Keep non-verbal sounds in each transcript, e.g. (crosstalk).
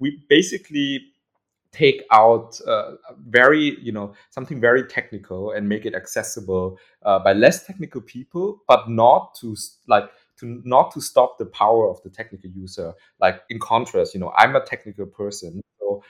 we basically take out uh, very you know something very technical and make it accessible uh, by less technical people but not to like to not to stop the power of the technical user. Like in contrast you know i'm a technical person so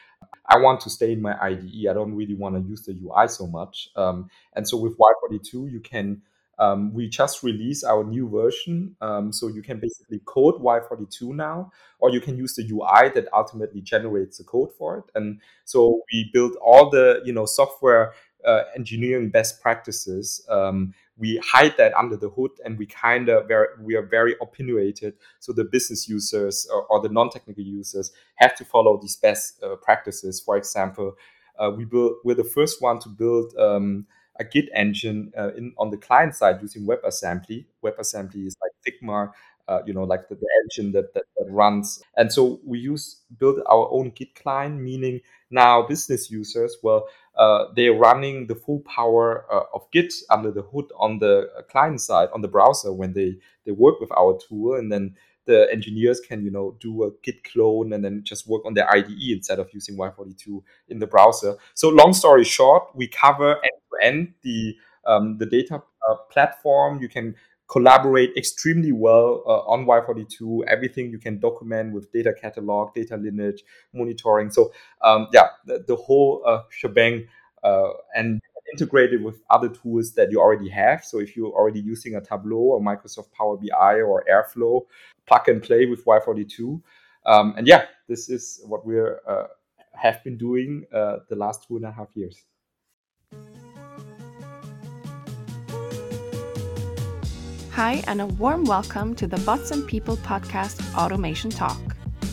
i want to stay in my ide i don't really want to use the ui so much. Um, and so with y42 you can um, we just released our new version. Um, so you can basically code Y42 now, or you can use the UI that ultimately generates the code for it. And so we built all the you know software uh, engineering best practices. Um, we hide that under the hood, and we kind of we are very opinionated. So the business users or, or the non-technical users have to follow these best uh, practices. For example, uh, we built we're the first one to build um, a Git engine uh, in on the client side using WebAssembly. WebAssembly is like Figma, uh, you know, like the, the engine that, that, that runs. And so we use build our own Git client, meaning now business users, well, uh, they're running the full power uh, of Git under the hood on the client side on the browser when they they work with our tool, and then the engineers can you know do a git clone and then just work on their IDE instead of using Y42 in the browser. So long story short, we cover end to end the um, the data uh, platform. You can collaborate extremely well uh, on Y42. Everything you can document with data catalog, data lineage, monitoring. So um, yeah, the, the whole uh, shebang. Uh, and integrated with other tools that you already have. So if you're already using a Tableau or Microsoft Power BI or Airflow, plug and play with Y42. Um, and yeah, this is what we uh, have been doing uh, the last two and a half years. Hi, and a warm welcome to the Bots and People podcast Automation Talk.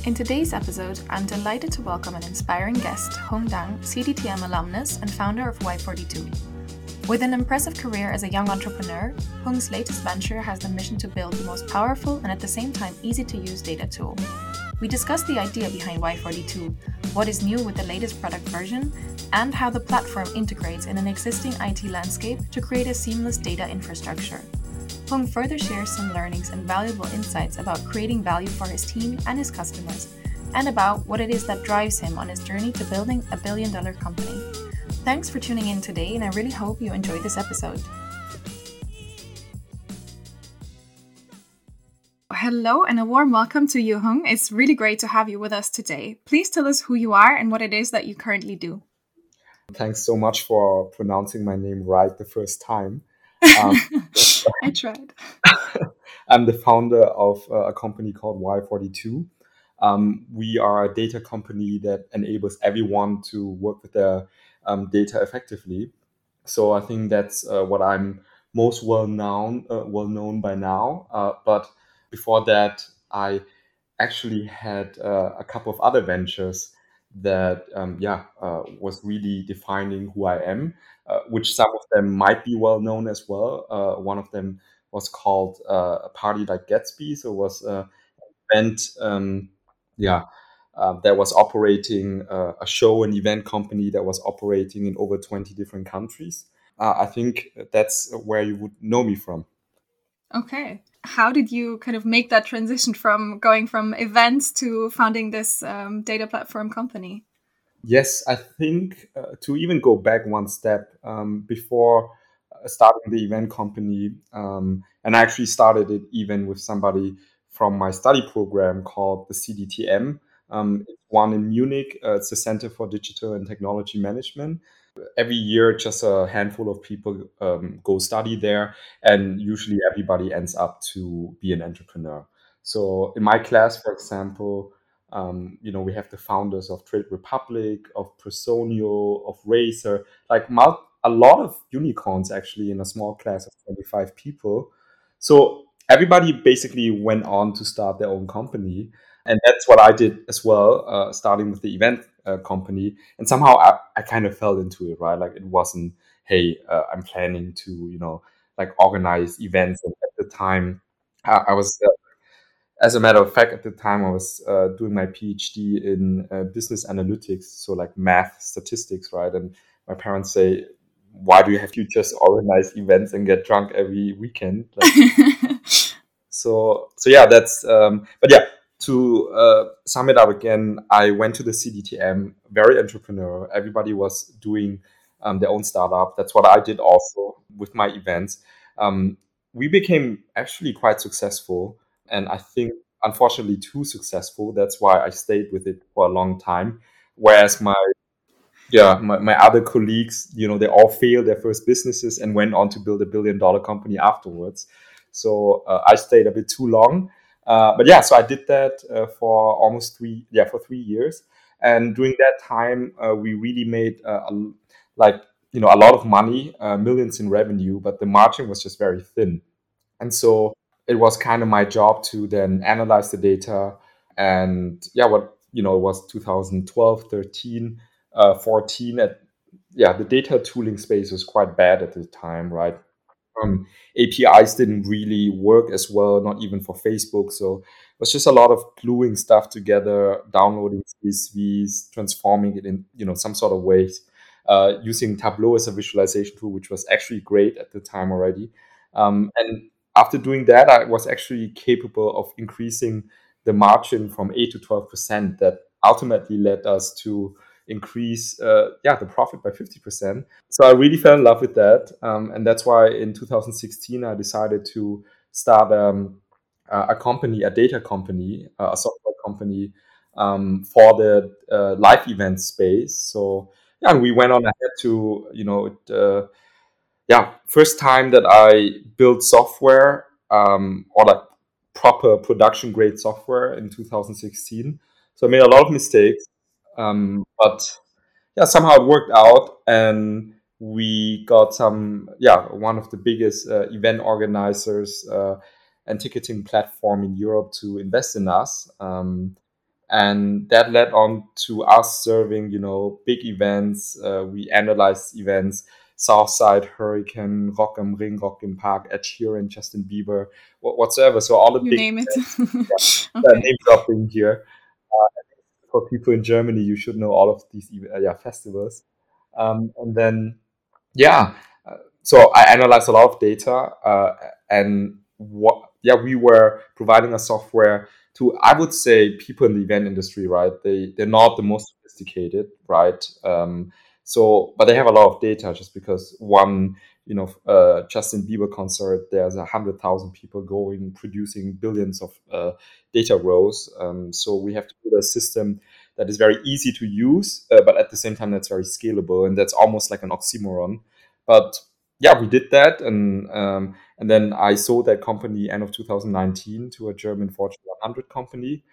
In today's episode, I'm delighted to welcome an inspiring guest, Hung Dang, CDTM alumnus and founder of Y42. With an impressive career as a young entrepreneur, Hung's latest venture has the mission to build the most powerful and at the same time easy to use data tool. We discuss the idea behind Y42, what is new with the latest product version, and how the platform integrates in an existing IT landscape to create a seamless data infrastructure. Hung further shares some learnings and valuable insights about creating value for his team and his customers, and about what it is that drives him on his journey to building a billion dollar company. Thanks for tuning in today, and I really hope you enjoyed this episode. Hello, and a warm welcome to you, Hung. It's really great to have you with us today. Please tell us who you are and what it is that you currently do. Thanks so much for pronouncing my name right the first time. Um, (laughs) I tried. (laughs) I'm the founder of a company called Y42. Um, we are a data company that enables everyone to work with their um, data effectively. So I think that's uh, what I'm most well known uh, well known by now. Uh, but before that, I actually had uh, a couple of other ventures that um, yeah uh, was really defining who I am, uh, which some of them might be well known as well. Uh, one of them was called uh, a party like Gatsby, so was uh, an event, um, yeah, uh, that was operating a show and event company that was operating in over twenty different countries. I think that's where you would know me from. Okay how did you kind of make that transition from going from events to founding this um, data platform company? Yes, I think uh, to even go back one step um, before uh, starting the event company, um, and I actually started it even with somebody from my study program called the CDTM. Um, one in Munich. Uh, it's the Center for Digital and Technology Management every year just a handful of people um, go study there and usually everybody ends up to be an entrepreneur. So in my class for example um, you know we have the founders of trade republic of personio of razer like a lot of unicorns actually in a small class of 25 people. So everybody basically went on to start their own company and that's what I did as well, uh, starting with the event uh, company. And somehow I, I kind of fell into it, right? Like it wasn't, hey, uh, I'm planning to, you know, like organize events. And at the time, I, I was, uh, as a matter of fact, at the time I was uh, doing my PhD in uh, business analytics, so like math, statistics, right? And my parents say, why do you have to just organize events and get drunk every weekend? Like, (laughs) so, so yeah, that's, um, but yeah, to uh, sum it up again, I went to the CDTM, very entrepreneur. Everybody was doing um, their own startup. That's what I did also with my events. Um, we became actually quite successful, and I think unfortunately too successful. That's why I stayed with it for a long time. Whereas my yeah my, my other colleagues you know they all failed their first businesses and went on to build a billion dollar company afterwards so uh, i stayed a bit too long uh, but yeah so i did that uh, for almost three yeah for three years. And during that time uh, we really made uh, a, like you know a lot of money uh, millions in revenue but the margin was just very thin. And so it was kind of my job to then analyze the data. And yeah what you know it was 2012 13 uh, 14 at yeah the data tooling space was quite bad at the time right um, apis didn't really work as well not even for facebook. So it was just a lot of gluing stuff together downloading csvs transforming it in you know some sort of ways. Uh, using tableau as a visualization tool which was actually great at the time already. Um, and after doing that i was actually capable of increasing the margin from 8 to 12 percent that ultimately led us to increase uh, yeah the profit by 50% so i really fell in love with that um, and that's why in 2016 i decided to start um, a company a data company a software company um, for the uh, live event space. So yeah we went on ahead to you know it, uh, yeah first time that i built software um, or like proper production grade software in 2016 so i made a lot of mistakes um, but yeah, somehow it worked out, and we got some yeah one of the biggest uh, event organizers uh, and ticketing platform in Europe to invest in us. Um, and that led on to us serving, you know, big events. Uh, we analyzed events, Southside Hurricane, Rock am Ring, Rock im Park, Ed Sheeran, Justin Bieber, whatsoever. So all the you big name it. (laughs) yeah, okay. name dropping here for people in Germany, you should know all of these uh, yeah festivals. Um, and then yeah, uh, so I analyzed a lot of data uh, and what yeah we were providing a software to I would say people in the event industry right they they're not the most sophisticated right um, so but they have a lot of data just because one you know uh, Justin Bieber concert there's a hundred thousand people going producing billions of uh, data rows. Um, so we have to build a system that is very easy to use uh, but at the same time that's very scalable and that's almost like an oxymoron. But yeah we did that and um, and then I sold that company end of 2019 to a German Fortune 100 company.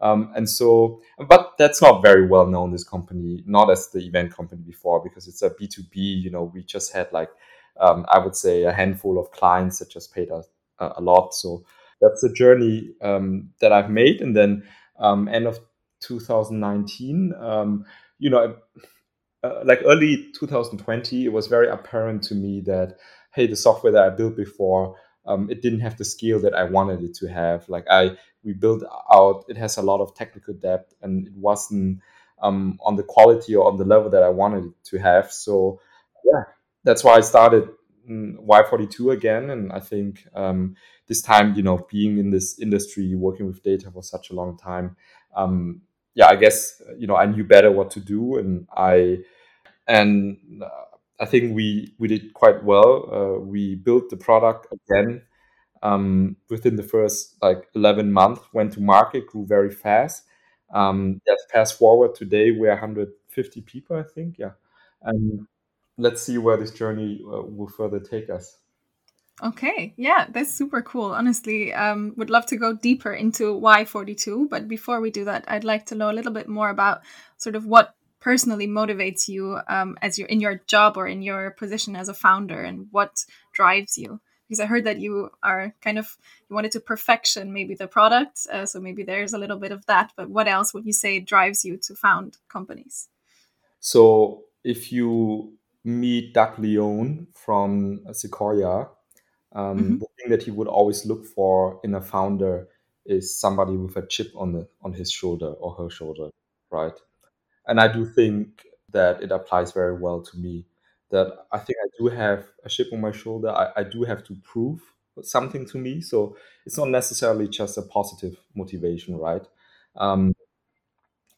Um, and so, but that's not very well known, this company, not as the event company before, because it's a B2B, you know, we just had like um, I would say a handful of clients that just paid us a, a lot. So that's the journey um, that I've made. And then um, end of 2019, um, you know, uh, like early 2020, it was very apparent to me that hey, the software that I built before. Um, it didn't have the scale that I wanted it to have. Like I, we built out, it has a lot of technical depth, and it wasn't um, on the quality or on the level that I wanted it to have. So, yeah, that's why I started mm, Y42 again. And I think um, this time, you know, being in this industry, working with data for such a long time, um, yeah, I guess you know I knew better what to do, and I and uh, I think we we did quite well. Uh, we built the product again um, within the first like 11 months. Went to market, grew very fast. Um, fast forward today, we're 150 people, I think. Yeah, and let's see where this journey uh, will further take us. Okay, yeah, that's super cool. Honestly, um, would love to go deeper into Y42, but before we do that, I'd like to know a little bit more about sort of what personally motivates you um, as you're in your job or in your position as a founder, and what drives you. Because I heard that you are kind of you wanted to perfection maybe the product, uh, so maybe there's a little bit of that. But what else would you say drives you to found companies? So if you meet Doug Leone from Sequoia, um, mm-hmm. the thing that he would always look for in a founder is somebody with a chip on the on his shoulder or her shoulder, right? And I do think that it applies very well to me. That I think I do have a chip on my shoulder. I, I do have to prove something to me. So it's not necessarily just a positive motivation, right? Um,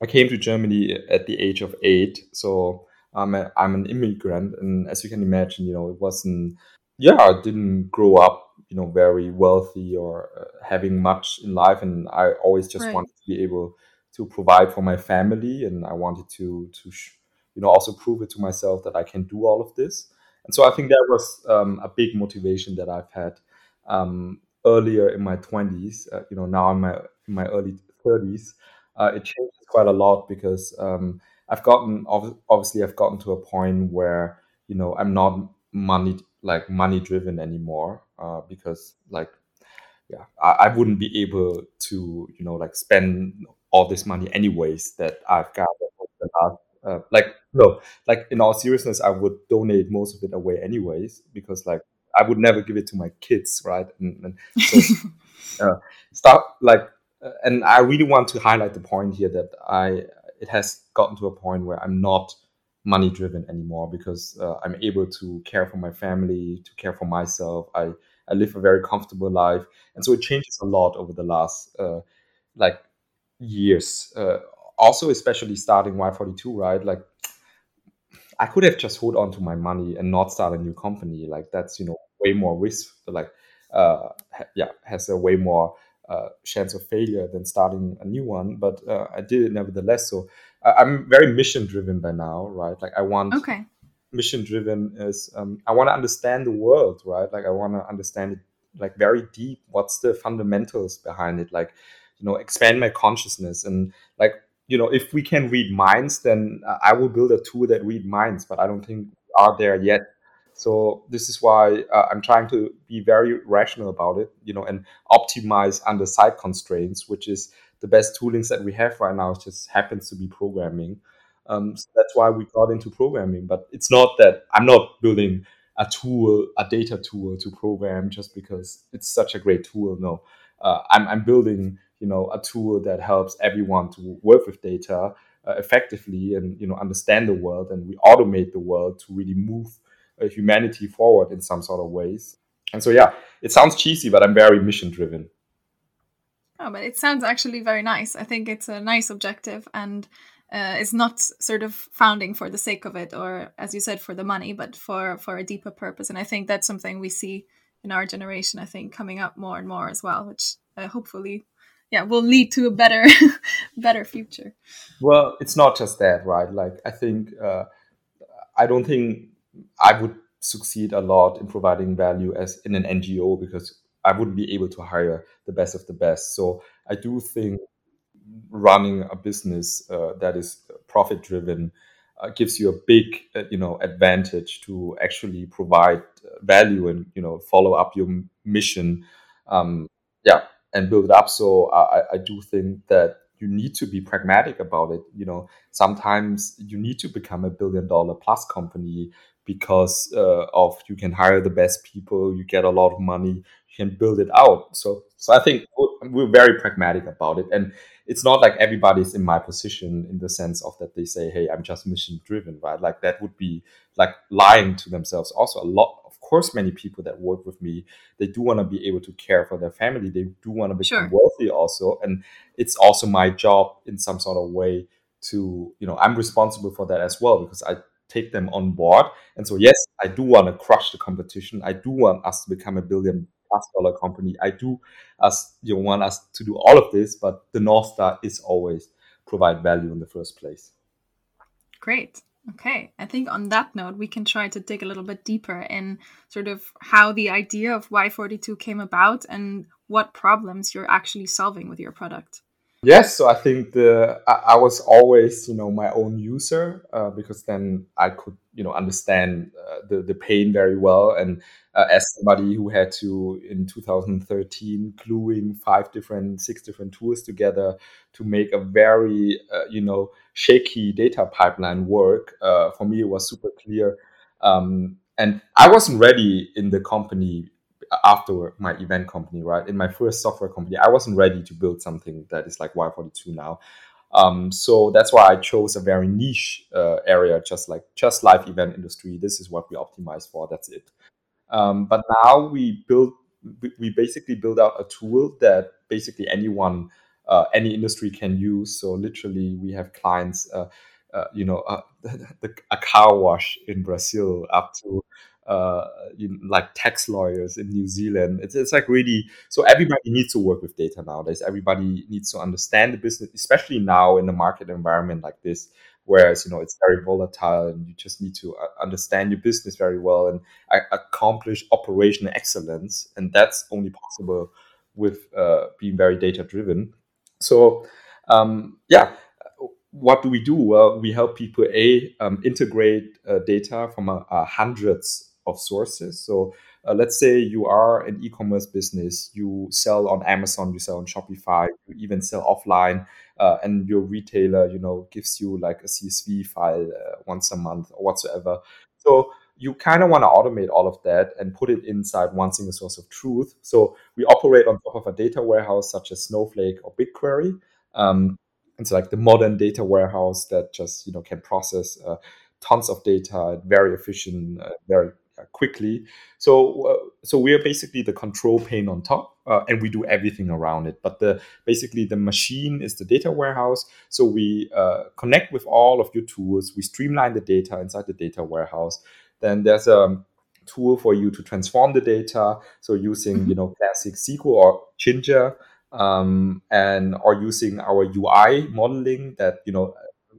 I came to Germany at the age of eight, so I'm a, I'm an immigrant, and as you can imagine, you know, it wasn't. Yeah, I didn't grow up, you know, very wealthy or uh, having much in life, and I always just Right. wanted to be able to provide for my family, and I wanted to to sh- you know also prove it to myself that I can do all of this. And so I think that was um, a big motivation that I've had um, earlier in my twenties. Uh, you know, now I'm my, in my early thirties uh, it changes quite a lot because um, I've gotten obviously I've gotten to a point where you know I'm not money like money driven anymore uh, because like yeah I, I wouldn't be able to you know like spend all this money anyways that I've got over the last uh, like no like in all seriousness I would donate most of it away anyways because like I would never give it to my kids right? And, and so (laughs) uh, start like uh, and i really want to highlight the point here that i it has gotten to a point where i'm not money driven anymore because uh, i'm able to care for my family to care for myself i i live a very comfortable life and so it changes a lot over the last uh, like years uh, also especially starting y42 right like I could have just hold on to my money and not start a new company. Like that's you know way more risk. Like uh, yeah, has a way more uh, chance of failure than starting a new one. But uh, I did it nevertheless. So I I'm very mission driven by now, right? Like I want okay. mission driven is um, I want to understand the world, right? Like I want to understand it like very deep. What's the fundamentals behind it? Like you know, expand my consciousness and like you know, if we can read minds, then uh, I will build a tool that read minds. But I don't think we are there yet. So this is why uh, I'm trying to be very rational about it, you know, and optimize under site constraints, which is the best toolings that we have right now. It just happens to be programming. Um, so that's why we got into programming. But it's not that I'm not building a tool, a data tool to program just because it's such a great tool. No, uh, I'm, I'm building, you know, a tool that helps everyone to work with data uh, effectively and you know understand the world, and we automate the world to really move humanity forward in some sort of ways. And so, yeah, it sounds cheesy, but I'm very mission driven. Oh, but it sounds actually very nice. I think it's a nice objective and uh, it's not sort of founding for the sake of it or, as you said, for the money, but for, for a deeper purpose. And I think that's something we see in our generation, I think, coming up more and more as well, which uh, hopefully, yeah, will lead to a better, (laughs) better future. Well, it's not just that, right? Like, I think, uh, I don't think I would succeed a lot in providing value as in an NGO because I wouldn't be able to hire the best of the best. So I do think running a business uh, that is profit driven uh, gives you a big uh, you know advantage to actually provide uh, value and you know follow up your mission um, yeah and build it up so I, I do think that you need to be pragmatic about it you know sometimes you need to become a billion dollar plus company because uh, of you can hire the best people you get a lot of money you can build it out so so i think we're very pragmatic about it and it's not like everybody's in my position in the sense of that they say, "Hey, I'm just mission driven," right? Like that would be like lying to themselves. Also, a lot, of course, many people that work with me, they do want to be able to care for their family. They do want to become Sure. wealthy, also, and it's also my job in some sort of way to, you know, I'm responsible for that as well because I take them on board. And so, yes, I do want to crush the competition. I do want us to become a billion plus dollar company. I do us you want us to do all of this, but the North Star is always provide value in the first place. Great. Okay. I think on that note, we can try to dig a little bit deeper in sort of how the idea of Y42 came about and what problems you're actually solving with your product. Yes, so I think the I, I was always you know my own user uh, because then I could you know understand uh, the the pain very well. And uh, as somebody who had to in 2013 gluing five different six different tools together to make a very uh, you know shaky data pipeline work uh, for me it was super clear. Um, and I wasn't ready in the company after my event company, right? In my first software company, I wasn't ready to build something that is like Y42 now. Um, so that's why I chose a very niche uh, area, just like just live event industry. This is what we optimize for. That's it. Um, but now we build, we basically build out a tool that basically anyone uh, any industry can use. So literally, we have clients, uh, uh, you know, uh, (laughs) a car wash in Brazil up to uh, like tax lawyers in New Zealand. It's, it's like really so everybody needs to work with data nowadays. Everybody needs to understand the business, especially now in a market environment like this. Whereas you know it's very volatile, and you just need to uh, understand your business very well and accomplish operational excellence, and that's only possible with uh, being very data driven. So um, yeah, what do we do? Well, we help people a um, integrate uh, data from uh, uh hundreds of sources. So uh, let's say you are an e-commerce business, you sell on Amazon, you sell on Shopify, you even sell offline, uh, and your retailer, you know, gives you like a CSV file uh, once a month or whatsoever. So you kind of want to automate all of that and put it inside one single source of truth. So we operate on top of a data warehouse such as Snowflake or BigQuery. Um, it's like the modern data warehouse that just you know can process uh, tons of data very efficient, uh, very quickly. So uh, so we are basically the control pane on top, uh, and we do everything around it. But the basically the machine is the data warehouse. So we uh, connect with all of your tools. We streamline the data inside the data warehouse. Then there's a tool for you to transform the data. So using mm-hmm. you know classic SQL or Jinja. Um, and or using our UI modeling that you know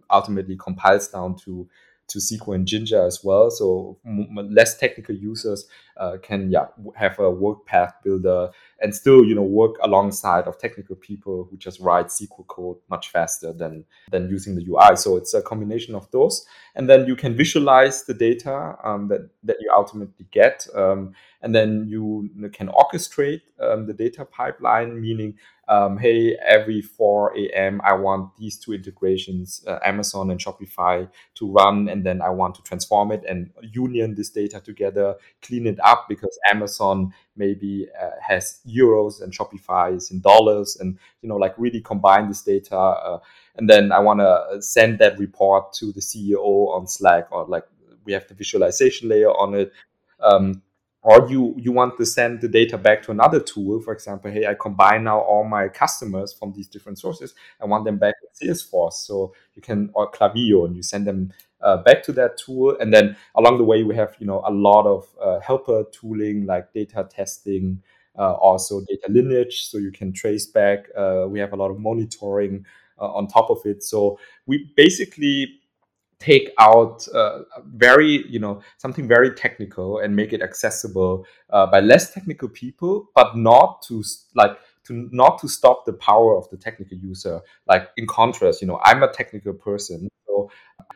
ultimately compiles down to to SQL and Jinja as well. So less technical users uh, can yeah have a work path builder and still you know work alongside of technical people who just write SQL code much faster than than using the UI. So it's a combination of those, and then you can visualize the data um, that that you ultimately get, um, and then you can orchestrate um, the data pipeline, meaning um, hey, every 4 a.m., I want these two integrations, uh, Amazon and Shopify, to run. And then I want to transform it and union this data together, clean it up because Amazon maybe uh, has euros and Shopify is in dollars and, you know, like really combine this data. Uh, and then I want to send that report to the CEO on Slack or like we have the visualization layer on it. Um, or you you want to send the data back to another tool for example hey i combine now all my customers from these different sources i want them back in salesforce. So you can or Klaviyo and you send them uh, back to that tool. And then along the way we have you know a lot of uh, helper tooling like data testing uh, also data lineage. So you can trace back uh, we have a lot of monitoring uh, on top of it. So we basically take out uh, very you know something very technical and make it accessible uh, by less technical people but not to like to not to stop the power of the technical user. Like in contrast you know i'm a technical person so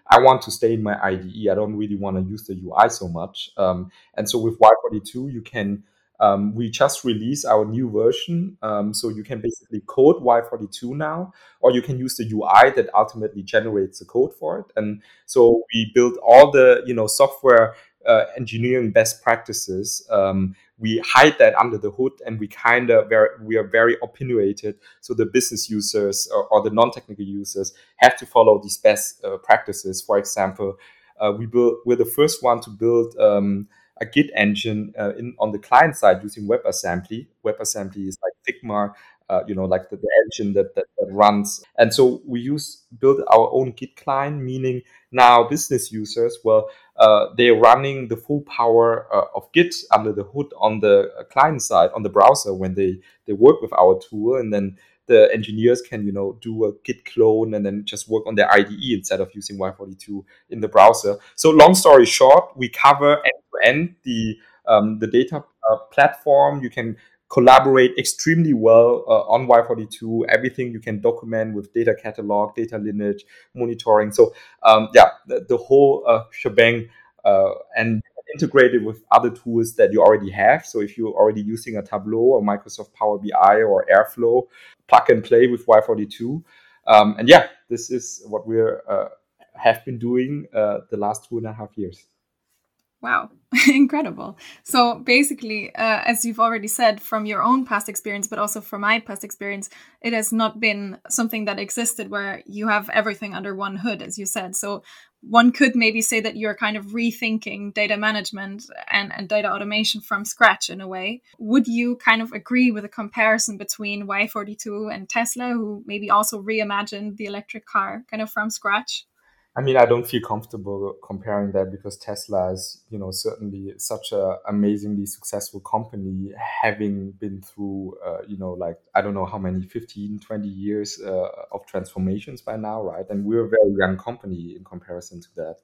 i want to stay in my ide i don't really want to use the ui so much. Um, and so with y42 you can um, we just released our new version. Um, so you can basically code Y42 now, or you can use the UI that ultimately generates the code for it. And so we built all the you know software uh, engineering best practices. Um, we hide that under the hood, and we kind of very we are very opinionated. So the business users or, or the non-technical users have to follow these best uh, practices. For example, uh, we built we're the first one to build um, a Git engine uh, in on the client side using WebAssembly. WebAssembly is like Figma, uh, you know, like the, the engine that, that, that runs. And so we use build our own Git client, meaning now business users, well, uh, they're running the full power uh, of Git under the hood on the client side on the browser when they they work with our tool, and then the engineers can you know do a git clone and then just work on their IDE instead of using Y42 in the browser. So long story short, we cover end to end the um, the data uh, platform. You can collaborate extremely well uh, on Y42. Everything you can document with data catalog, data lineage, monitoring. So um, yeah, the, the whole uh, shebang uh, and integrated with other tools that you already have. So if you're already using a Tableau or Microsoft Power BI or Airflow, plug and play with Y42. Um, and yeah, this is what we uh, have been doing uh, the last two and a half years. Wow, (laughs) incredible. So basically, uh, as you've already said from your own past experience, but also from my past experience, it has not been something that existed where you have everything under one hood, as you said. So one could maybe say that you're kind of rethinking data management and, and data automation from scratch in a way. Would you kind of agree with a comparison between Y42 and Tesla, who maybe also reimagined the electric car kind of from scratch? I mean, I don't feel comfortable comparing that because Tesla is, you know, certainly such a amazingly successful company, having been through, uh, you know, like, I don't know how many, 15, 20 years uh, of transformations by now, right? And we're a very young company in comparison to that.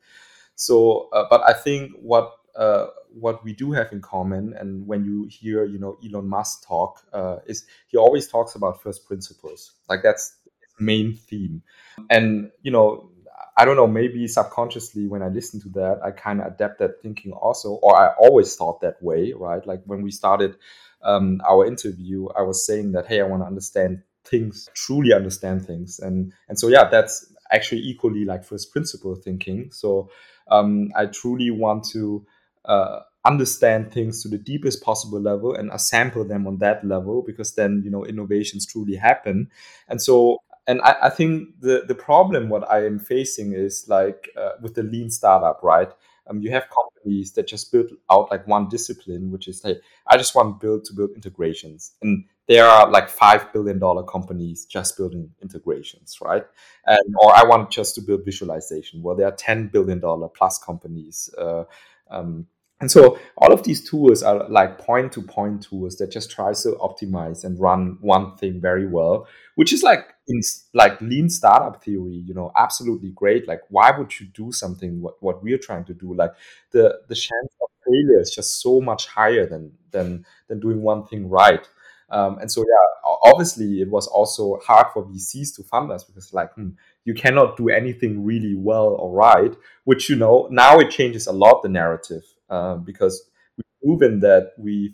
So, uh, but I think what uh, what we do have in common, and when you hear, you know, Elon Musk talk, uh, is he always talks about first principles. Like that's main theme. And you know, I don't know, maybe subconsciously when I listen to that, I kind of adapt that thinking also, or I always thought that way, right? Like when we started um, our interview, I was saying that, hey, I want to understand things, truly understand things. And, and so, yeah, that's actually equally like first principle thinking. So um, I truly want to uh, understand things to the deepest possible level and sample them on that level because then, you know, innovations truly happen. And so and I, I, think the the problem what I am facing is like uh, with the lean startup, right? Um, you have companies that just build out like one discipline, which is like I just want to build to build integrations, and there are like five billion dollar companies just building integrations, right? And or I want just to build visualization, well, there are ten billion dollar plus companies. Uh, um, and so all of these tools are like point to point tools that just try to optimize and run one thing very well, which is like in like lean startup theory, you know, absolutely great. Like why would you do something what, what we're trying to do? Like the the chance of failure is just so much higher than than than doing one thing right. Um, and so, yeah, obviously, it was also hard for VCs to fund us because, like, hmm, you cannot do anything really well or right. Which you know now it changes a lot the narrative uh, because we've proven that we've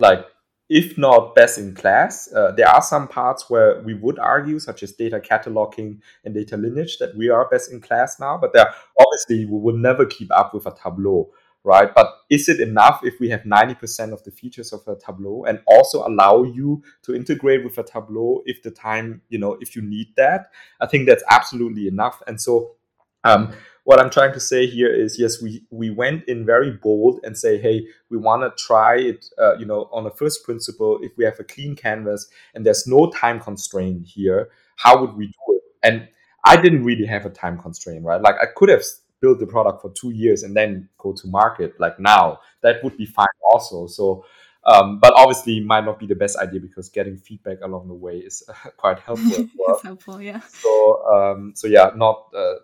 like if not best in class. Uh, there are some parts where we would argue, such as data cataloging and data lineage, that we are best in class now. But there, obviously, we will never keep up with a Tableau right? But is it enough if we have 90% of the features of a Tableau and also allow you to integrate with a Tableau if the time, you know, if you need that? I think that's absolutely enough. And so, um, what I'm trying to say here is, yes, we we went in very bold and say, hey, we want to try it, uh, you know, on a first principle. If we have a clean canvas and there's no time constraint here, how would we do it? And I didn't really have a time constraint, right? Like I could have built the product for two years and then go to market like now that would be fine also so um, but obviously might not be the best idea because getting feedback along the way is uh, (laughs) quite helpful (laughs) well. it's helpful yeah so um, so yeah not uh,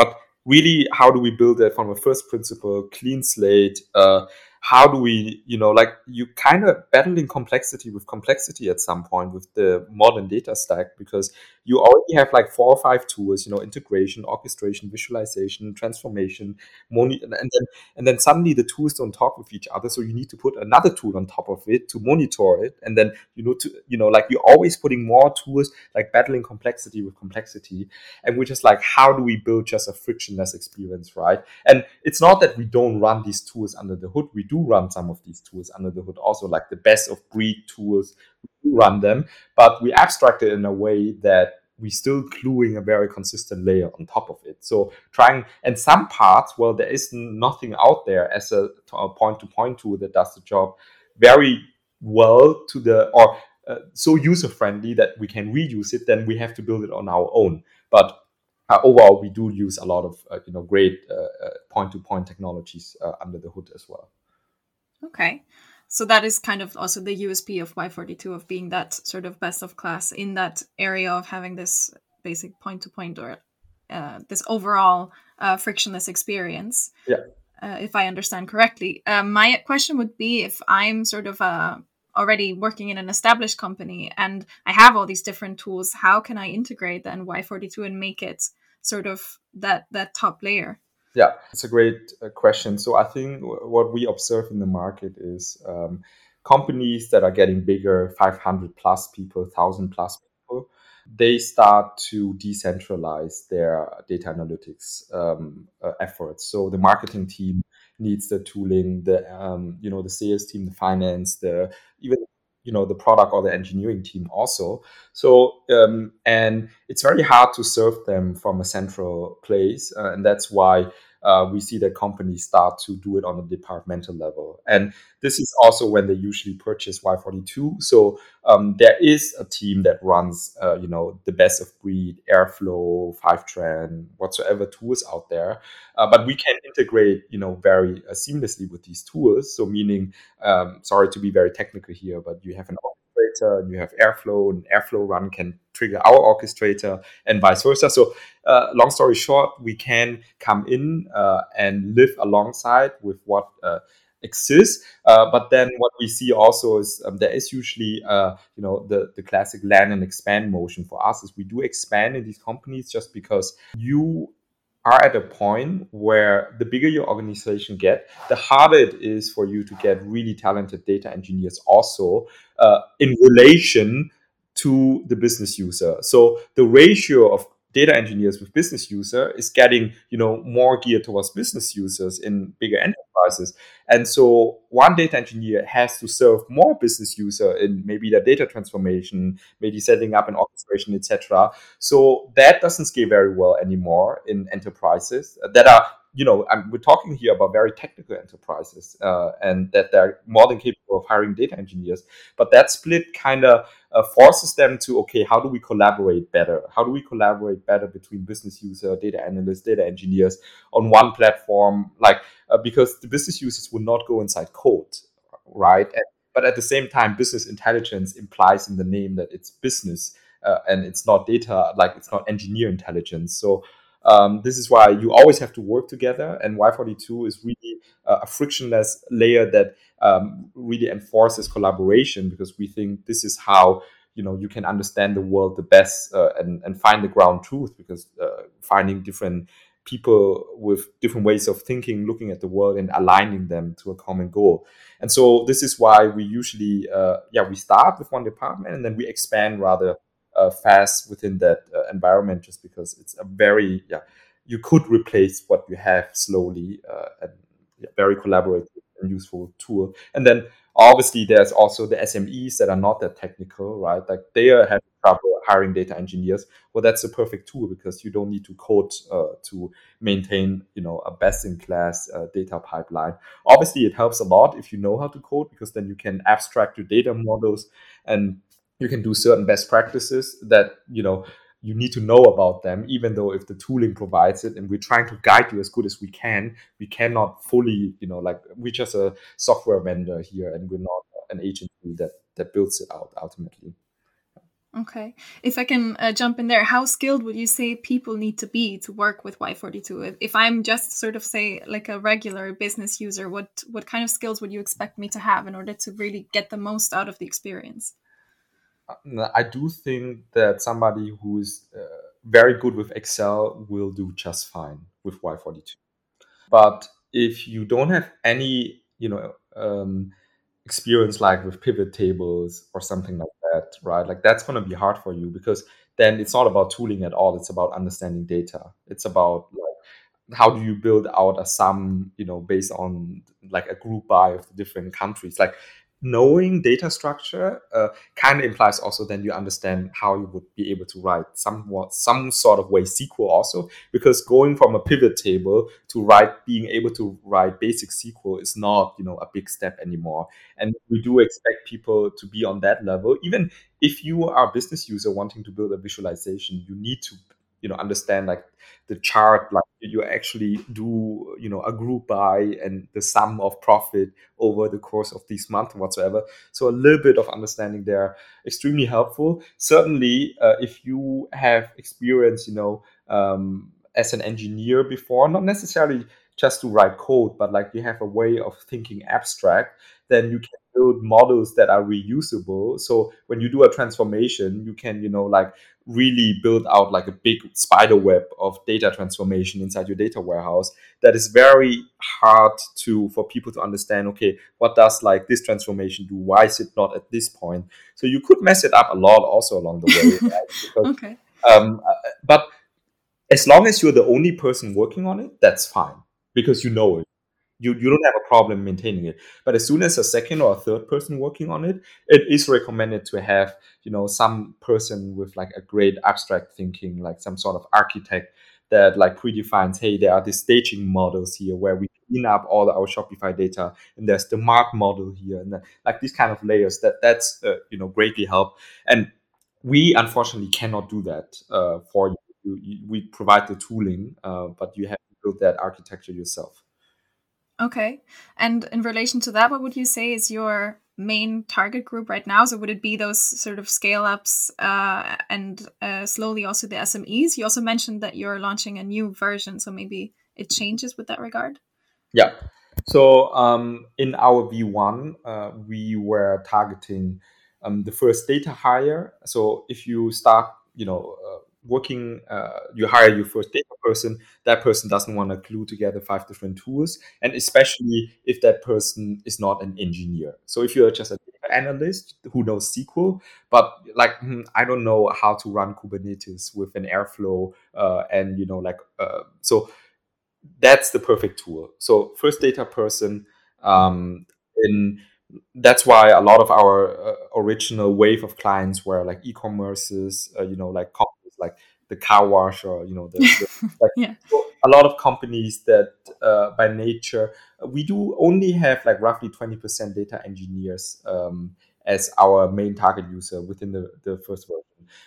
but really how do we build it from a first principle clean slate uh, how do we you know like you kind of battling complexity with complexity at some point with the modern data stack because you already have like four or five tools you know integration orchestration visualization transformation moni- and then and then suddenly the tools don't talk with each other so you need to put another tool on top of it to monitor it and then you know to you know like you're always putting more tools like battling complexity with complexity and we're just like how do we build just a frictionless experience right? And it's not that we don't run these tools under the hood we do run some of these tools under the hood also like the best of breed tools we run them but we abstract it in a way that we still gluing a very consistent layer on top of it. So trying and some parts well there is nothing out there as a, point-to-point tool that does the job very well to the or uh, so user friendly that we can reuse it then we have to build it on our own. But uh, overall we do use a lot of uh, you know great uh, uh, point-to-point technologies uh, under the hood as well Okay. So that is kind of also the USP of Y42 of being that sort of best of class in that area of having this basic point to point or uh, this overall uh, frictionless experience. Yeah. Uh, if I understand correctly, um, my question would be if I'm sort of uh, already working in an established company and I have all these different tools, how can I integrate then Y42 and make it sort of that that top layer? Yeah, it's a great uh, question. So I think what we observe in the market is um, companies that are getting bigger, 500 plus people, 1,000 plus people, they start to decentralize their data analytics um, uh, efforts. So the marketing team needs the tooling, the um, you know the sales team, the finance, the even you know the product or the engineering team also. So um, and it's very hard to serve them from a central place, uh, and that's why uh, we see that companies start to do it on a departmental level. And this is also when they usually purchase Y42. So um, there is a team that runs, uh, you know, the best of breed, Airflow, Fivetran, whatsoever tools out there. Uh, but we can integrate, you know, very uh, seamlessly with these tools. So meaning, um, sorry to be very technical here, but you have an orchestrator and you have Airflow, and Airflow run can trigger our orchestrator and vice versa. So, uh, long story short, we can come in uh, and live alongside with what uh, exists. Uh, but then what we see also is um, there is usually, uh, you know, the, the classic land and expand motion for us is we do expand in these companies just because you are at a point where the bigger your organization get, the harder it is for you to get really talented data engineers also uh, in relation to the business user. So the ratio of data engineers with business user is getting you know more geared towards business users in bigger enterprises. And so one data engineer has to serve more business user in maybe their data transformation maybe setting up an orchestration etc so that doesn't scale very well anymore in enterprises that are you know, I'm, we're talking here about very technical enterprises, uh, and that they're more than capable of hiring data engineers. But that split kind of uh, forces them to, okay, how do we collaborate better? How do we collaborate better between business user, data analysts, data engineers on one platform? Like, uh, because the business users will not go inside code, right? And, but at the same time, business intelligence implies in the name that it's business uh, and it's not data, like it's not engineer intelligence. So um, this is why you always have to work together, and Y42 is really uh, a frictionless layer that um, really enforces collaboration because we think this is how you know you can understand the world the best uh, and and find the ground truth because uh, finding different people with different ways of thinking, looking at the world, and aligning them to a common goal. And so this is why we usually, uh, yeah, we start with one department and then we expand rather fast within that uh, environment just because it's a very yeah you could replace what you have slowly uh, and yeah, very collaborative and useful tool. And then obviously there's also the smes that are not that technical right? Like they are having trouble hiring data engineers. Well that's a perfect tool because you don't need to code uh, to maintain you know a best in class uh, data pipeline. Obviously it helps a lot if you know how to code because then you can abstract your data models and you can do certain best practices that you know you need to know about them even though if the tooling provides it and we're trying to guide you as good as we can we cannot fully you know like we're just a software vendor here and we're not an agency that that builds it out ultimately. Okay. If i can uh, jump in there how skilled would you say people need to be to work with y42? If, if i'm just sort of say like a regular business user what what kind of skills would you expect me to have in order to really get the most out of the experience I do think that somebody who is uh, very good with Excel will do just fine with Y42. But if you don't have any, you know, um, experience like with pivot tables or something like that, right? Like that's going to be hard for you because then it's not about tooling at all. It's about understanding data. It's about like how do you build out a sum, you know, based on like a group by of the different countries. Like knowing data structure uh, kind of implies also then you understand how you would be able to write somewhat some sort of way SQL also because going from a pivot table to write being able to write basic SQL is not you know a big step anymore. And we do expect people to be on that level. Even if you are a business user wanting to build a visualization you need to you know understand like the chart like you actually do you know a group by and the sum of profit over the course of these months whatsoever. So a little bit of understanding there extremely helpful. Certainly uh, if you have experience you know um, as an engineer before not necessarily just to write code but like you have a way of thinking abstract then you can build models that are reusable. So when you do a transformation you can you know like really build out like a big spider web of data transformation inside your data warehouse that is very hard to for people to understand okay what does like this transformation do? Why is it not at this point? So you could mess it up a lot also along the way (laughs) right? because, okay. um, but as long as you're the only person working on it that's fine because you know it you, you don't have a problem maintaining it. But as soon as a second or a third person working on it, it is recommended to have, you know, some person with like a great abstract thinking, like some sort of architect that like predefines, hey, there are these staging models here where we clean up all our Shopify data, and there's the mark model here, and the, like these kind of layers that that's uh, you know greatly help. And we unfortunately cannot do that uh, for you. You, We provide the tooling, uh, but you have to build that architecture yourself. Okay. And in relation to that, what would you say is your main target group right now? So would it be those sort of scale ups uh, and uh, slowly also the SMEs? You also mentioned that you're launching a new version, so maybe it changes with that regard. Yeah. So um, in our V1, uh, we were targeting um, the first data hire. So if you start, you know, uh, working, uh, you hire your first data person, that person doesn't want to glue together five different tools. And especially if that person is not an engineer. So if you're just a data analyst who knows SQL, but like, hmm, I don't know how to run Kubernetes with an Airflow uh, and, you know, like, uh, so that's the perfect tool. So first data person, um, in that's why a lot of our uh, original wave of clients were like e-commerces, uh, you know, like like the car wash or you know, the, the (laughs) like, yeah. a lot of companies that uh, by nature we do only have like roughly twenty percent data engineers um, as our main target user within the, the first version.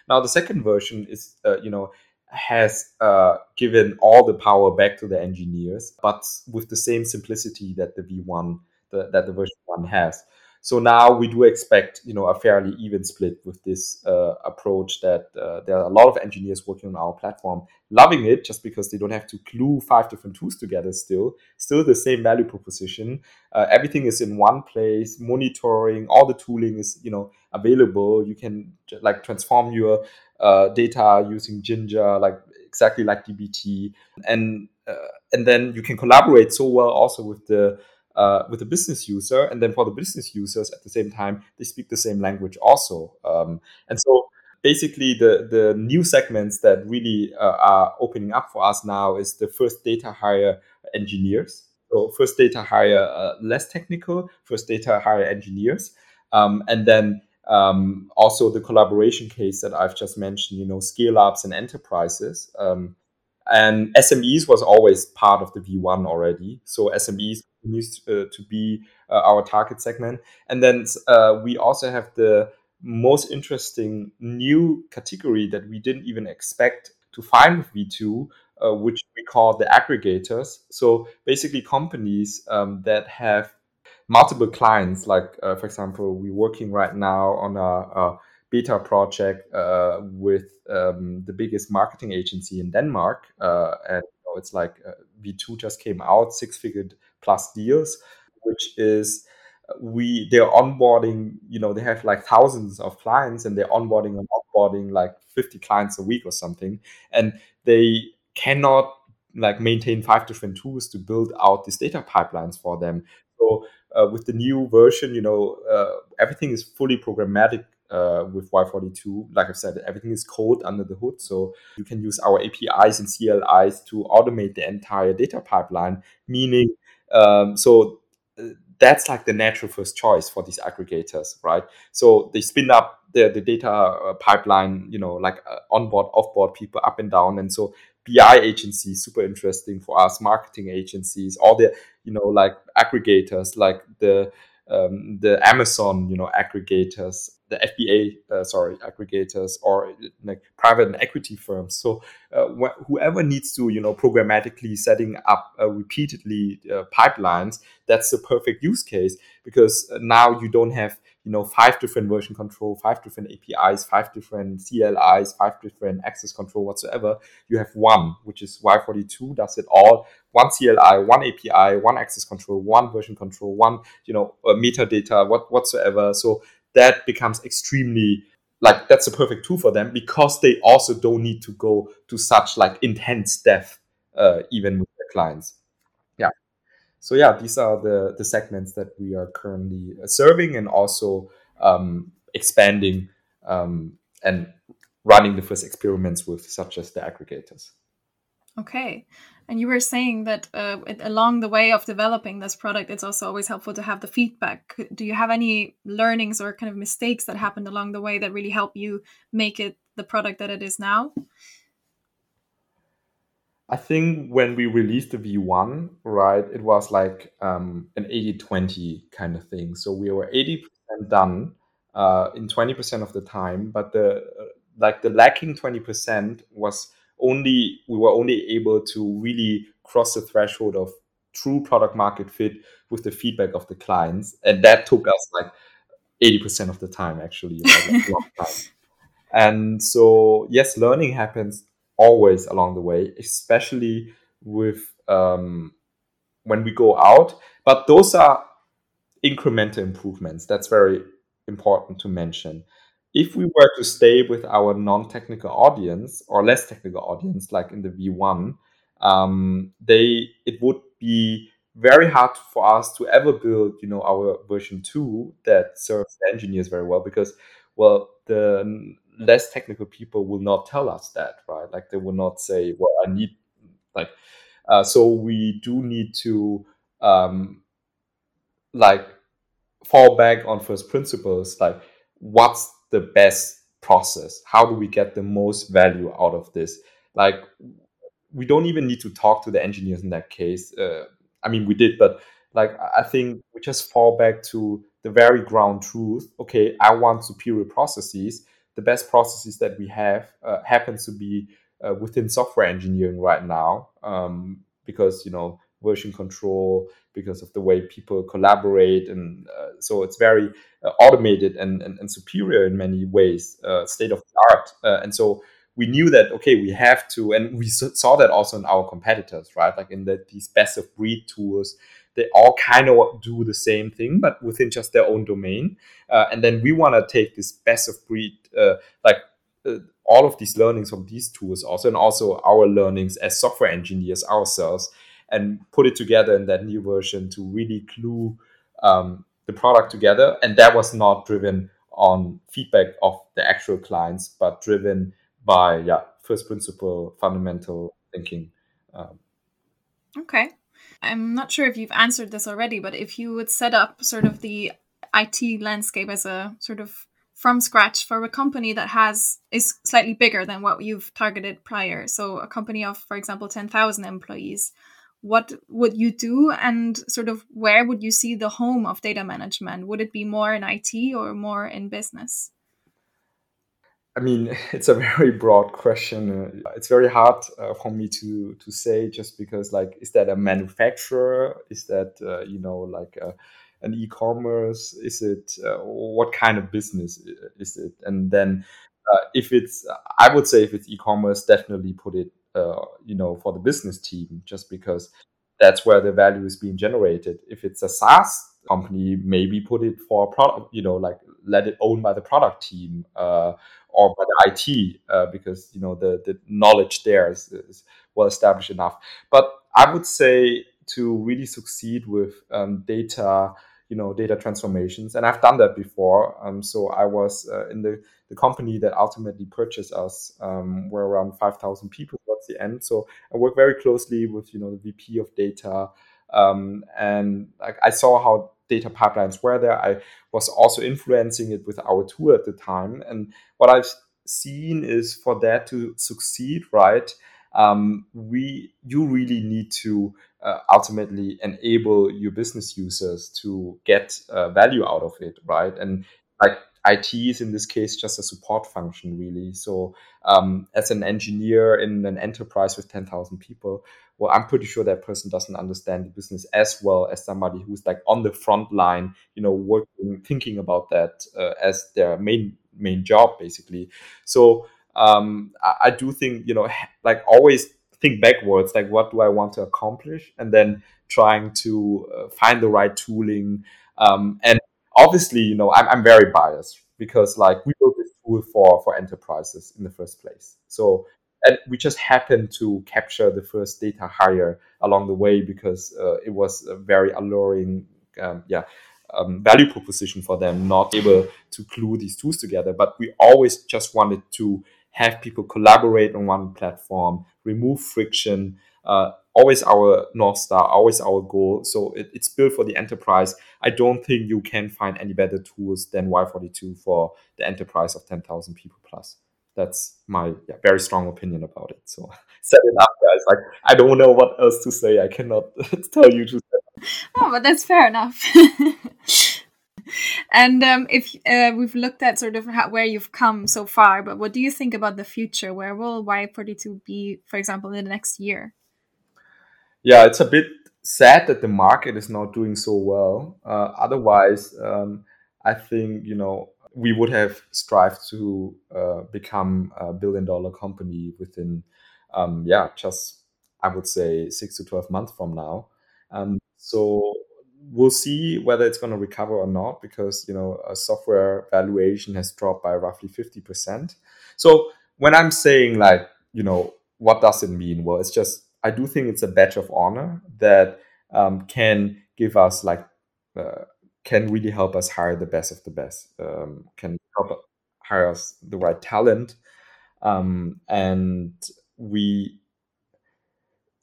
Now the second version is uh, you know has uh, given all the power back to the engineers, but with the same simplicity that the V1 the, that the version one has. So now we do expect, you know, a fairly even split with this uh, approach. That uh, there are a lot of engineers working on our platform, loving it just because they don't have to glue five different tools together. Still, still the same value proposition. Uh, everything is in one place. Monitoring, all the tooling is, you know, available. You can like transform your uh, data using Jinja, like exactly like DBT, and uh, and then you can collaborate so well also with the uh, with the business user, and then for the business users at the same time, they speak the same language also. Um, and so basically, the the new segments that really uh, are opening up for us now is the first data hire engineers. So first data hire uh, less technical, first data hire engineers, um, and then um, also the collaboration case that I've just mentioned. You know, scale ups and enterprises. Um, and SMEs was always part of the V1 already. So SMEs continues uh, to be uh, our target segment. And then uh, we also have the most interesting new category that we didn't even expect to find with V2, uh, which we call the aggregators. So basically, companies um, that have multiple clients, like uh, for example, we're working right now on a, a beta project uh, with um, the biggest marketing agency in Denmark, and you know, it's like uh, V2 just came out, six-figure plus deals, which is we they're onboarding. You know, they have like thousands of clients, and they're onboarding and offboarding like 50 clients a week or something, and they cannot like maintain five different tools to build out these data pipelines for them. So uh, with the new version, you know, uh, everything is fully programmatic uh, with Y42. Like I said, everything is code under the hood. So you can use our APIs and CLIs to automate the entire data pipeline, meaning, um, so uh, that's like the natural first choice for these aggregators, right? So they spin up the, the data uh, pipeline, you know, like uh, onboard, offboard people up and down. And so BI agencies, super interesting for us, marketing agencies, all the, you know, like aggregators, like the, um, the Amazon, you know, aggregators, the FBA, uh, sorry, aggregators, or like private and equity firms. So uh, wh- whoever needs to, you know, programmatically setting up uh, repeatedly uh, pipelines, that's the perfect use case because now you don't have you know five different version control five different apis five different clis five different access control whatsoever. You have one which is y42 does it all. One cli one api one access control one version control one you know uh, metadata what whatsoever. So that becomes extremely like that's a perfect tool for them because they also don't need to go to such like intense depth uh, even with their clients Yeah. so yeah, these are the the segments that we are currently uh, serving and also um, expanding um, and running the first experiments with, such as the aggregators. Okay, And you were saying that uh, it, along the way of developing this product, it's also always helpful to have the feedback. Do you have any learnings or kind of mistakes that happened along the way that really help you make it the product that it is now? I think when we released the V1, right, it was like um, an 80 20 kind of thing. So we were 80% done uh, in 20% of the time, but the uh, like the lacking 20% was only we were only able to really cross the threshold of true product market fit with the feedback of the clients. And that took us like 80% of the time actually like (laughs) time. and so yes learning happens always along the way especially with um, when we go out. But those are incremental improvements. That's very important to mention if we were to stay with our non-technical audience or less technical audience, like in the V1, um, they it would be very hard for us to ever build, you know, our version two that serves the engineers very well because, well, the less technical people will not tell us that, right? Like they will not say, well, I need like, uh, so we do need to um, like fall back on first principles, like what's the best process? How do we get the most value out of this? Like, we don't even need to talk to the engineers in that case. Uh, I mean, we did, but like, I think we just fall back to the very ground truth. Okay, I want superior processes. The best processes that we have uh, happens to be uh, within software engineering right now, um, because you know version control because of the way people collaborate and uh, so it's very uh, automated and, and, and, superior in many ways uh, state of the art. Uh, and so we knew that okay we have to and we saw that also in our competitors right? Like in the, these best of breed tools they all kind of do the same thing but within just their own domain. Uh, and then we want to take this best of breed uh, like all of these learnings from these tools also and also our learnings as software engineers ourselves and put it together in that new version to really glue um, the product together. And that was not driven on feedback of the actual clients, but driven by yeah first principle fundamental thinking. Um, okay. I'm not sure if you've answered this already, but if you would set up sort of the IT landscape as a sort of from scratch for a company that has is slightly bigger than what you've targeted prior. So a company of, for example, 10,000 employees what would you do? And sort of where would you see the home of data management? Would it be more in it or more in business? I mean (laughs) it's a very broad question. It's very hard uh, for me to to say just because like is that a manufacturer? Is that uh, you know like a, uh, an e-commerce? Is it uh, what kind of business is it? And then uh, if it's i would say if it's e-commerce definitely put it uh, you know, for the business team, just because that's where the value is being generated. If it's a SaaS company, maybe put it for a product, you know, like let it own by the product team uh, or by the IT, uh, because you know the the knowledge there is, is, well established enough. But I would say to really succeed with um, data you know data transformations and i've done that before. Um, so i was uh, in the, the company that ultimately purchased us um, were around 5000 people towards the end. So i work very closely with you know the vp of data. Um, and like i saw how data pipelines were there. I was also influencing it with our tool at the time. And what i've seen is for that to succeed right um, we you really need to uh, ultimately enable your business users to get uh, value out of it, right? And like IT is in this case just a support function, really. So, um, as an engineer in an enterprise with 10,000 people, well, I'm pretty sure that person doesn't understand the business as well as somebody who's like on the front line, you know, working, thinking about that uh, as their main main job, basically. So, um, I, I do think, you know, like always think backwards like what do i want to accomplish? And then trying to uh, find the right tooling. Um, and obviously you know I'm, I'm very biased because like we built this tool for for enterprises in the first place. So and we just happened to capture the first data hire along the way because uh, it was a very alluring um, yeah um, value proposition for them not able to glue these tools together. But we always just wanted to have people collaborate on one platform, remove friction, uh, always our north star, always our goal. So it, it's built for the enterprise. I don't think you can find any better tools than Y42 for the enterprise of 10,000 people plus. That's my yeah, very strong opinion about it. So set it up, guys. Like I don't know what else to say. I cannot (laughs) tell you to. Oh, but that's fair enough. (laughs) (laughs) and um, if uh, we've looked at sort of how, where you've come so far, but what do you think about the future? Where will Y42 be, for example, in the next year? Yeah, it's a bit sad that the market is not doing so well. Uh, otherwise, um, I think you know we would have strived to uh, become a billion dollar company within, um, yeah, just I would say six to twelve months from now. Um, so we'll see whether it's going to recover or not because you know a software valuation has dropped by roughly 50% so when i'm saying like you know what does it mean? Well it's just i do think it's a badge of honor that um, can give us like uh, can really help us hire the best of the best um, can help hire us the right talent um, and we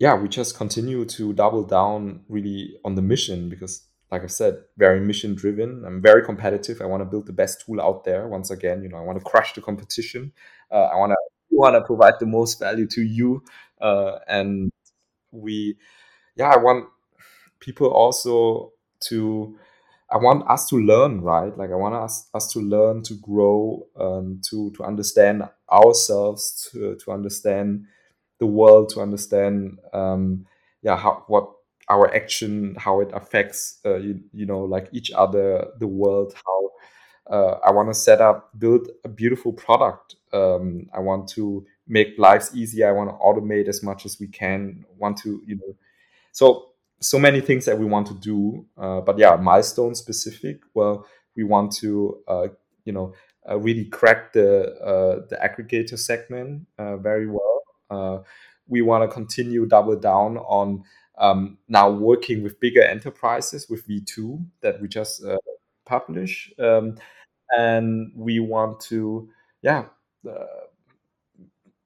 yeah, we just continue to double down really on the mission because, like I said, very mission driven. I'm very competitive. I want to build the best tool out there. Once again, you know, I want to crush the competition. Uh, I want to want to provide the most value to you, uh, and we, yeah, I want people also to. I want us to learn, right? Like I want us us to learn, to grow, um, to to understand ourselves, to to understand the world to understand um, yeah how what our action how it affects uh, you, you know like each other the world how uh, i want to set up build a beautiful product. Um, i want to make lives easier. I want to automate as much as we can. Want to you know so so many things that we want to do uh, but yeah milestone specific. Well we want to uh, you know uh, really crack the uh, the aggregator segment very well we want to continue double down on um, now working with bigger enterprises with V2 that we just uh, publish, um, and we want to yeah uh,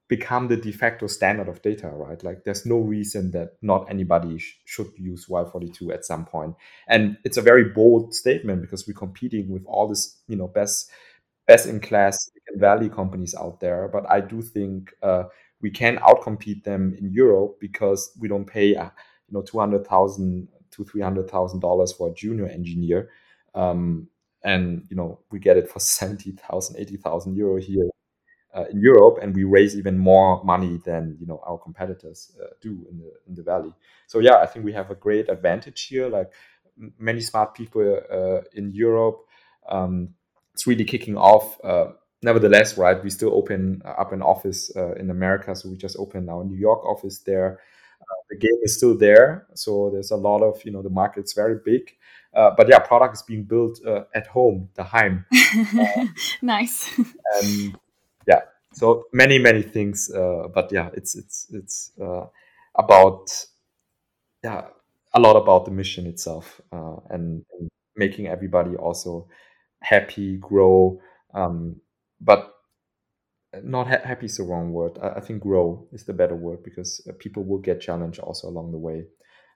become the de facto standard of data, right? Like there's no reason that not anybody sh- should use Y42 at some point. And it's a very bold statement because we're competing with all this, you know, best best in class Silicon Valley companies out there. But I do think uh, we can outcompete them in Europe because we don't pay uh, you know two hundred thousand to three hundred thousand dollars for a junior engineer, um, and you know we get it for (laughs) 70,000, 80,000 euro here uh, in Europe, and we raise even more money than you know our competitors uh, do in the in the valley. So yeah, I think we have a great advantage here. Like many smart people uh, in Europe, um, it's really kicking off uh, nevertheless, right, we still open uh, up an office uh, in America. So we just opened our New York office there. Uh, the game is still there. So there's a lot of, you know, the market's very big. Uh, but yeah, product is being built uh, at home, the Heim. (laughs) nice. And yeah, so many, many things. but yeah, it's, it's, it's about, yeah, a lot about the mission itself and, and making everybody also happy, grow, um, but not ha- happy is the wrong word. I, I, think grow is the better word because uh, people will get challenged also along the way.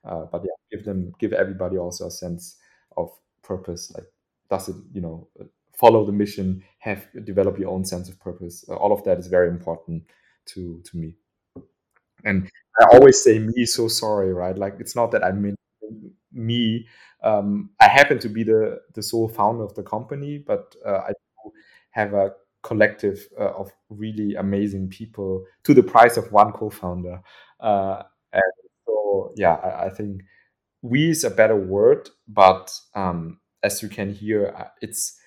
Uh, but yeah, give them, give everybody also a sense of purpose. Like, does it, you know, uh, follow the mission, have develop your own sense of purpose. Uh, all of that is very important to to me. And I always say me so sorry, right? Like it's not that I mean me. Um, I happen to be the the sole founder of the company, but uh, I have a collective uh, of really amazing people to the price of one co-founder. Uh, and so, yeah, I, I, think we is a better word, but um, as you can hear, uh, it's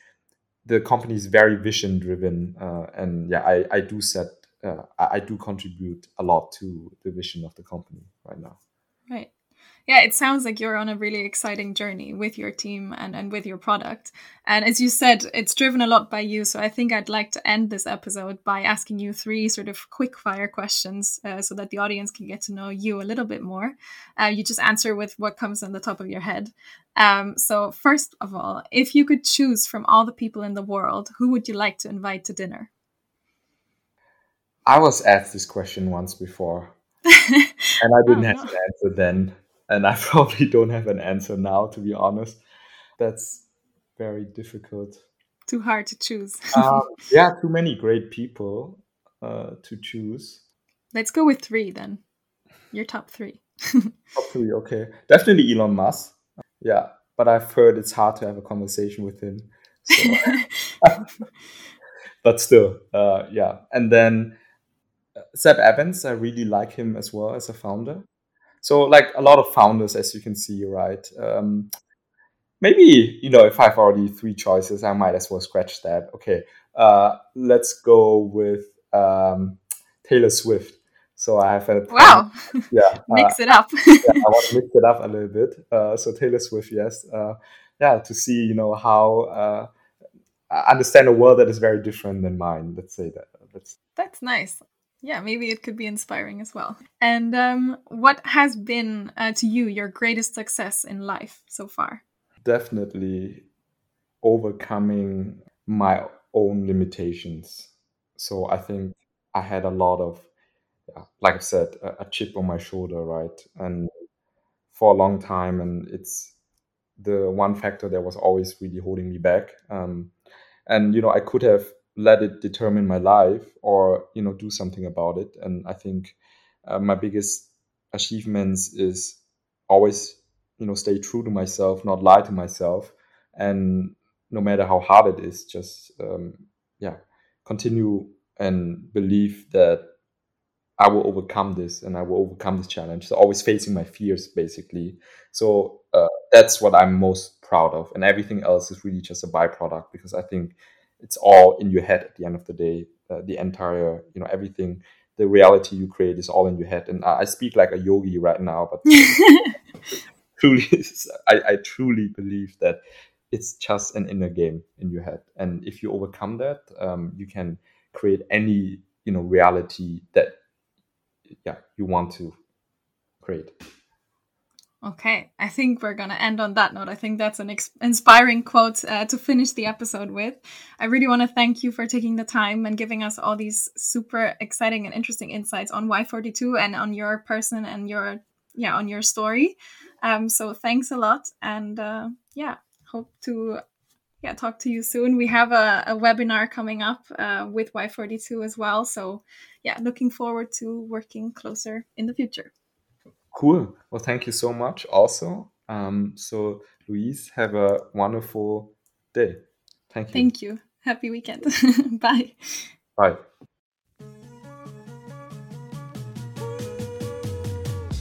the company is very vision driven, uh, and yeah, I, I do set uh, I, I do contribute a lot to the vision of the company right now. Right yeah, it sounds like you're on a really exciting journey with your team and, and with your product. And as you said, it's driven a lot by you. So I think I'd like to end this episode by asking you three sort of quick fire questions uh, so that the audience can get to know you a little bit more. Uh, you just answer with what comes on the top of your head. Um, so, first of all, if you could choose from all the people in the world, who would you like to invite to dinner? I was asked this question once before. (laughs) and I didn't oh, have no. an answer then, and I (laughs) probably don't have an answer now, to be honest. That's very difficult. Too hard to choose. um, (laughs) yeah, too many great people uh, to choose. Let's go with three then. Your top three. (laughs) top three, okay. Definitely Elon Musk. Yeah, but I've heard it's hard to have a conversation with him. So. but still, uh, yeah. And then Seb uh, Evans, I really like him as well as a founder. So, like a lot of founders, as you can see, right? Um, maybe you know, if I've already three choices, I might as well scratch that. Okay, uh, let's go with um, Taylor Swift. So I have a wow, (laughs) yeah, mix uh, it up. yeah, I (laughs) want to mix it up a little bit. Uh, so Taylor Swift, yes, uh, yeah, to see you know how uh, understand a world that is very different than mine. Let's say that. That's that's nice yeah, maybe it could be inspiring as well. And um, what has been uh, to you your greatest success in life so far? Definitely overcoming my own limitations. So I think I had a lot of, like I said, a, a chip on my shoulder, right? And for a long time, and it's the one factor that was always really holding me back. Um, and you know, I could have let it determine my life or you know do something about it. And i think uh, my biggest achievements is always you know stay true to myself not lie to myself. And no matter how hard it is just um, yeah continue and believe that i will overcome this and i will overcome this challenge. So always facing my fears basically. So uh, that's what i'm most proud of. And everything else is really just a byproduct because i think it's all in your head at the end of the day. Uh, the entire, you know, everything, the reality you create is all in your head. And I, I speak like a yogi right now, but (laughs) truly, (laughs) I, I truly believe that it's just an inner game in your head. And if you overcome that, um, you can create any, you know, reality that, yeah, you want to create. Okay, I think we're going to end on that note. I think that's an ex- inspiring quote uh, to finish the episode with. I really want to thank you for taking the time and giving us all these super exciting and interesting insights on Y42 and on your person and your yeah on your story. Um, so thanks a lot, and uh, yeah, hope to yeah talk to you soon. We have a, a webinar coming up uh, with Y42 as well. So yeah, looking forward to working closer in the future. Cool. Well, thank you so much also. Um, so, Louise, have a wonderful day. Thank you. Thank you. Happy weekend. (laughs) Bye. Bye.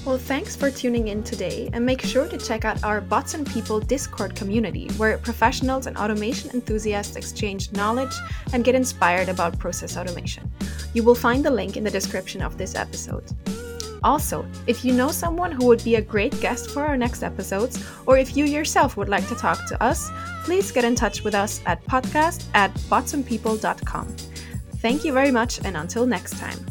Well, thanks for tuning in today, and make sure to check out our Bots and People Discord community, where professionals and automation enthusiasts exchange knowledge and get inspired about process automation. You will find the link in the description of this episode. Also, if you know someone who would be a great guest for our next episodes, or if you yourself would like to talk to us, please get in touch with us at podcast at botsandpeople.com. Thank you very much, and until next time.